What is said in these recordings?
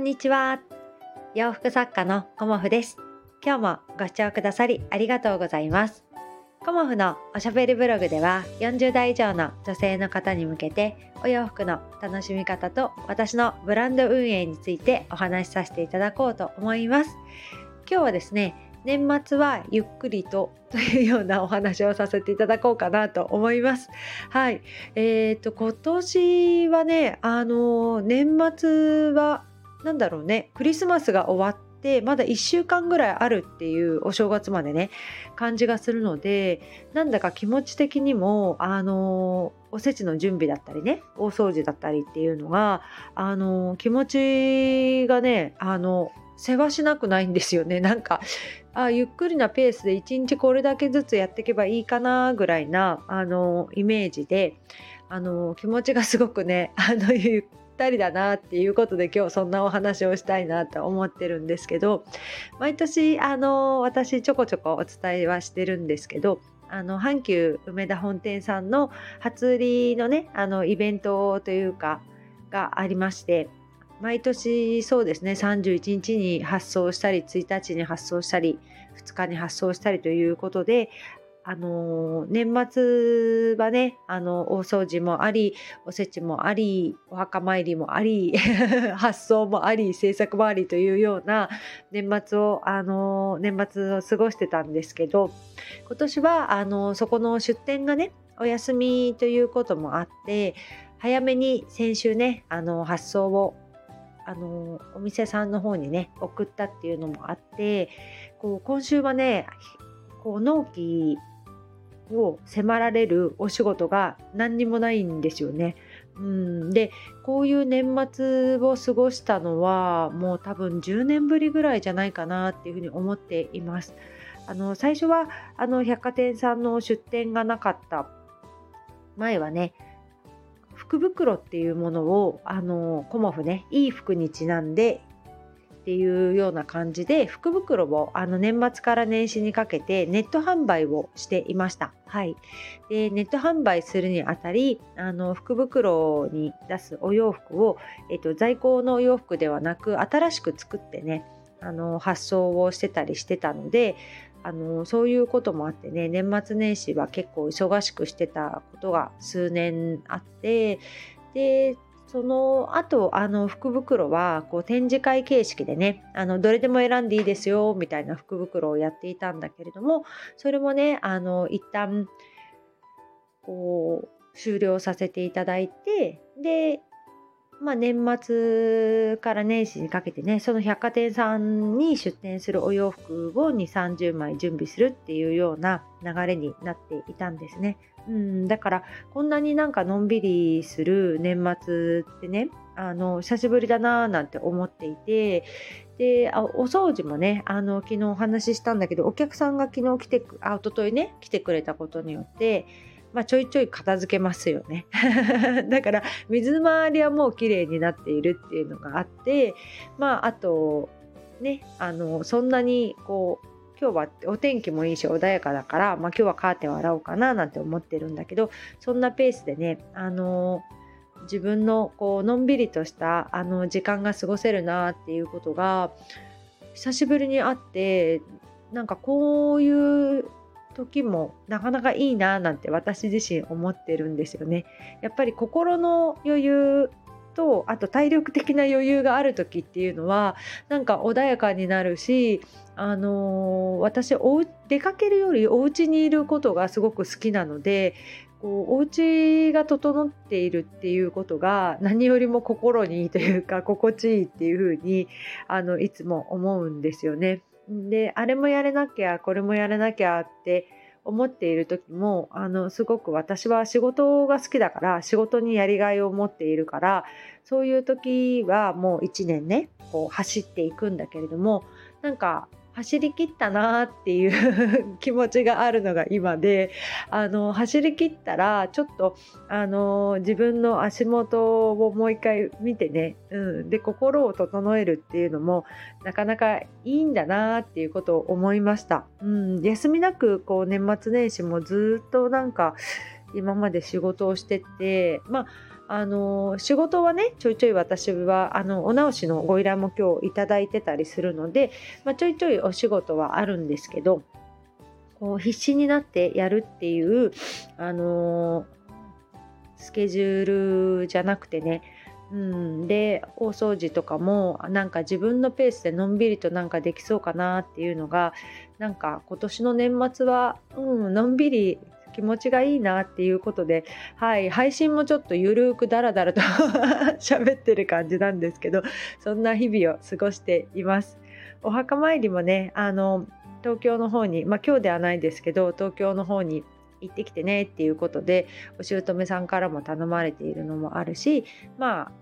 んにちは洋服作家のコモフです今日もご視聴くださりありがとうございますコモフのおしゃべりブログでは40代以上の女性の方に向けてお洋服の楽しみ方と私のブランド運営についてお話しさせていただこうと思います今日はですね年末はゆっくりとというようなお話をさせていただこうかなと思います。はい。えっ、ー、と、今年はね、あの、年末は、なんだろうね、クリスマスが終わって、まだ1週間ぐらいあるっていうお正月までね感じがするのでなんだか気持ち的にもあのおせちの準備だったりね大掃除だったりっていうのがあの気持ちがねあの世話しなくないんですよね。なんかあゆっくりなペースで1日これだけずつやっていけばいいかなぐらいなあのイメージであの気持ちがすごくねあのゆったりだなっていうことで今日そんなお話をしたいなと思ってるんですけど毎年あの私ちょこちょこお伝えはしてるんですけどあの阪急梅田本店さんの初売りのねあのイベントというかがありまして毎年そうですね31日に発送したり1日に発送したり2日に発送したりということであの年末はねあの大掃除もありおせちもありお墓参りもあり 発送もあり制作もありというような年末をあの年末を過ごしてたんですけど今年はあのそこの出店がねお休みということもあって早めに先週ねあの発送をあのお店さんの方にね送ったっていうのもあってこう今週はねこう納期を迫られるお仕事が何にもないんですよね。うん、でこういう年末を過ごしたのはもう多分10年ぶりぐらいじゃないかなっていうふうに思っています。あの最初はあの百貨店さんの出店がなかった前はね福袋っていうものをあのコモフねいい服にちなんでっていうような感じで福袋をあの年末から年始にかけてネット販売をしていました。はい、でネット販売するにあたりあの福袋に出すお洋服を、えっと、在庫のお洋服ではなく新しく作ってねあの発送をしてたりしてたのであのそういうこともあってね年末年始は結構忙しくしてたことが数年あってでその後あの福袋はこう展示会形式でねあのどれでも選んでいいですよみたいな福袋をやっていたんだけれどもそれもねあの一旦こう終了させていただいてでまあ、年末から年始にかけてねその百貨店さんに出店するお洋服を2 3 0枚準備するっていうような流れになっていたんですね。うん、だからこんなになんかのんびりする年末ってねあの久しぶりだなーなんて思っていてであお掃除もねあの昨日お話ししたんだけどお客さんが昨日来てあ一昨日ね来てくれたことによってまあ、ちょいちょい片付けますよね。だから水回りはもう綺麗になっているっていうのがあってまああとねあのそんなにこう今日はお天気もいいし穏やかだから、まあ、今日はカーテンを洗おうかななんて思ってるんだけどそんなペースでねあの自分のこうのんびりとしたあの時間が過ごせるなっていうことが久しぶりにあってなんかこういう時もなかなかいいななんて私自身思ってるんですよね。やっぱり心の余裕とあと体力的な余裕がある時っていうのはなんか穏やかになるしあのー、私お出かけるよりお家にいることがすごく好きなのでこうお家が整っているっていうことが何よりも心にいいというか 心地いいっていうふうにあのいつも思うんですよね。であれもやれなきゃこれもやらなきゃって思っている時もあのすごく私は仕事が好きだから仕事にやりがいを持っているからそういう時はもう1年ねこう走っていくんだけれどもなんか走り切ったなっていう 気持ちがあるのが今であの走り切ったらちょっとあの自分の足元をもう一回見てね、うん、で心を整えるっていうのもなかなかいいんだなっていうことを思いました。うん、休みなくこう年末年始もずっとなんか今まで仕事をしててまああの仕事はねちょいちょい私はあのお直しのご依頼も今日いただいてたりするので、まあ、ちょいちょいお仕事はあるんですけどこう必死になってやるっていうあのスケジュールじゃなくてねうん、で大掃除とかもなんか自分のペースでのんびりとなんかできそうかなっていうのがなんか今年の年末は、うん、のんびり気持ちがいいなっていうことで、はい、配信もちょっとゆるくだらだらと 喋ってる感じなんですけどそんな日々を過ごしています。お墓参りもねあの東京の方に、まあ、今日ではないですけど東京の方に行ってきてねっていうことでお姑さんからも頼まれているのもあるしまあ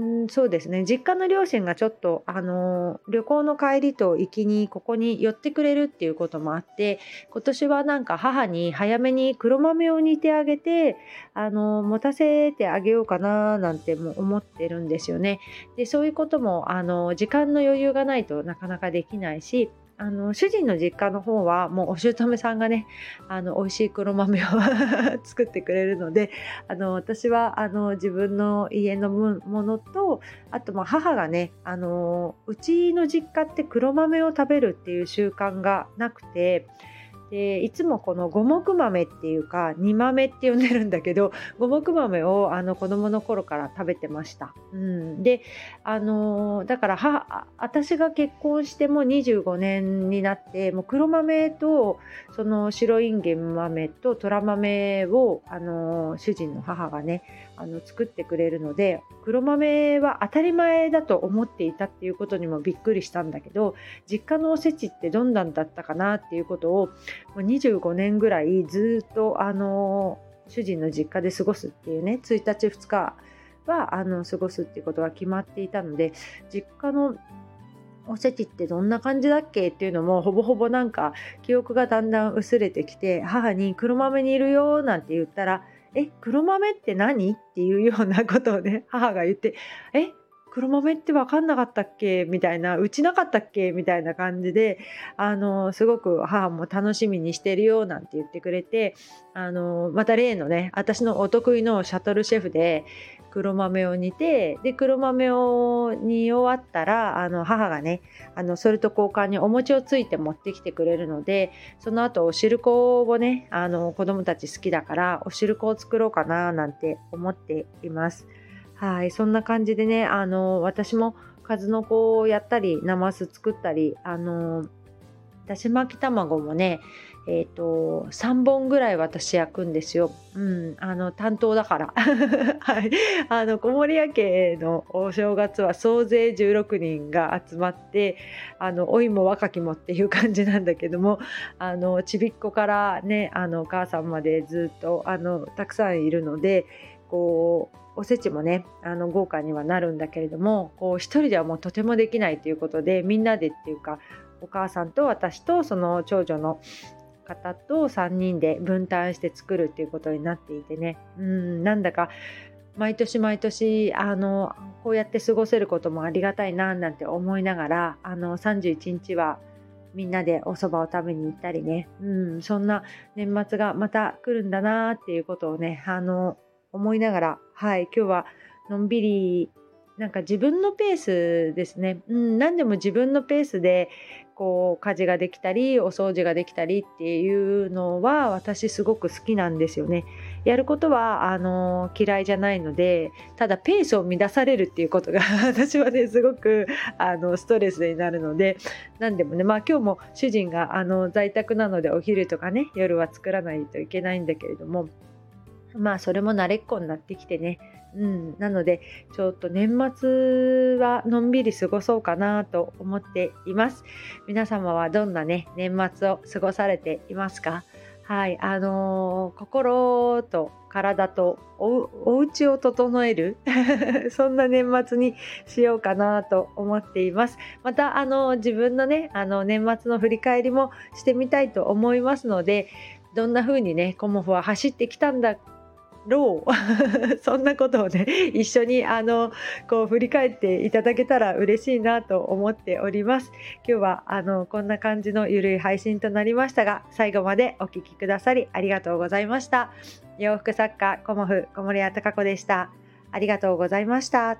んそうですね実家の両親がちょっと、あの旅行の帰りと行きにここに寄ってくれるっていうこともあって今年はなんか母に早めに黒豆を煮てあげて、あの持たせてあげようかななんても思ってるんですよね。でそういうことも、あの時間の余裕がないとなかなかできないしあの主人の実家の方はもうお姑さんがねあの美味しい黒豆を 作ってくれるのであの私はあの自分の家のものとあとま母がねあのうちの実家って黒豆を食べるっていう習慣がなくて。でいつもこの五目豆っていうか煮豆って呼んでるんだけど 五目豆をあの子供の頃から食べてました。うん、であのだからは私が結婚しても25年になってもう黒豆とその白いんげん豆と虎豆をあの主人の母がねあの作ってくれるので黒豆は当たり前だと思っていたっていうことにもびっくりしたんだけど実家のおせちってどんなんだったかなっていうことをもう25年ぐらいずっとあの主人の実家で過ごすっていうね1日2日はあの過ごすっていうことが決まっていたので実家のおせちってどんな感じだっけっていうのもほぼほぼなんか記憶がだんだん薄れてきて母に黒豆にいるよなんて言ったらえ黒豆って何？っていうようなことをね 母が言ってえ黒豆って分かんなかったっけ？みたいなうちなかったっけ？みたいな感じであのすごく母も楽しみにしてるよなんて言ってくれてあのまた例のね私のお得意のシャトルシェフで黒豆を煮てで黒豆を煮終わったらあの母がねあのそれと交換にお餅をついて持ってきてくれるのでその後お汁粉をねあの子供たち好きだからお汁粉を作ろうかななんて思っています。はい、そんな感じでね、あの、私も数の子をやったり、ナマス作ったり、あの、だし巻き卵もね、え、ー、と、3本ぐらい私焼くんですよ。うん、あの、担当だから。はい。あの、小森屋家のお正月は総勢16人が集まって、あの、老いも若きもっていう感じなんだけども、あの、ちびっこからね、あの、お母さんまでずっと、あの、たくさんいるので、こう、おせちもねあの豪華にはなるんだけれどもこう一人ではもうとてもできないということでみんなでっていうかお母さんと私とその長女の方と3人で分担して作るっていうことになっていてね。うんなんだか毎年毎年あのこうやって過ごせることもありがたいななんて思いながらあの31日はみんなでお蕎麦を食べに行ったりね、うん、そんな年末がまた来るんだなっていうことをねあの思いながら、はい、今日はのんびりなんか自分のペースですね、うん、何でも自分のペースでこう家事ができたりお掃除ができたりっていうのは私すごく好きなんですよね。やることはあの嫌いじゃないのでただペースを乱されるっていうことが 私はねすごくあのストレスになるので何でもねまあ今日も主人があの在宅なのでお昼とかね夜は作らないといけないんだけれどもまあそれも慣れっこになってきてね、うん、なのでちょっと年末はのんびり過ごそうかなと思っています。皆様はどんなね年末を過ごされていますか？はい。あのー、心と体とおお家を整える？そんな年末にしようかなと思っています。またあの自分のねあの年末の振り返りもしてみたいと思いますのでどんな風にねコモフは走ってきたんだろう。そんなことをね一緒にあのこう振り返っていただけたら嬉しいなと思っております。今日はあのこんな感じのゆるい配信となりましたが最後までお聴きくださりありがとうございました。洋服作家コモフ小森屋隆子でした。ありがとうございました。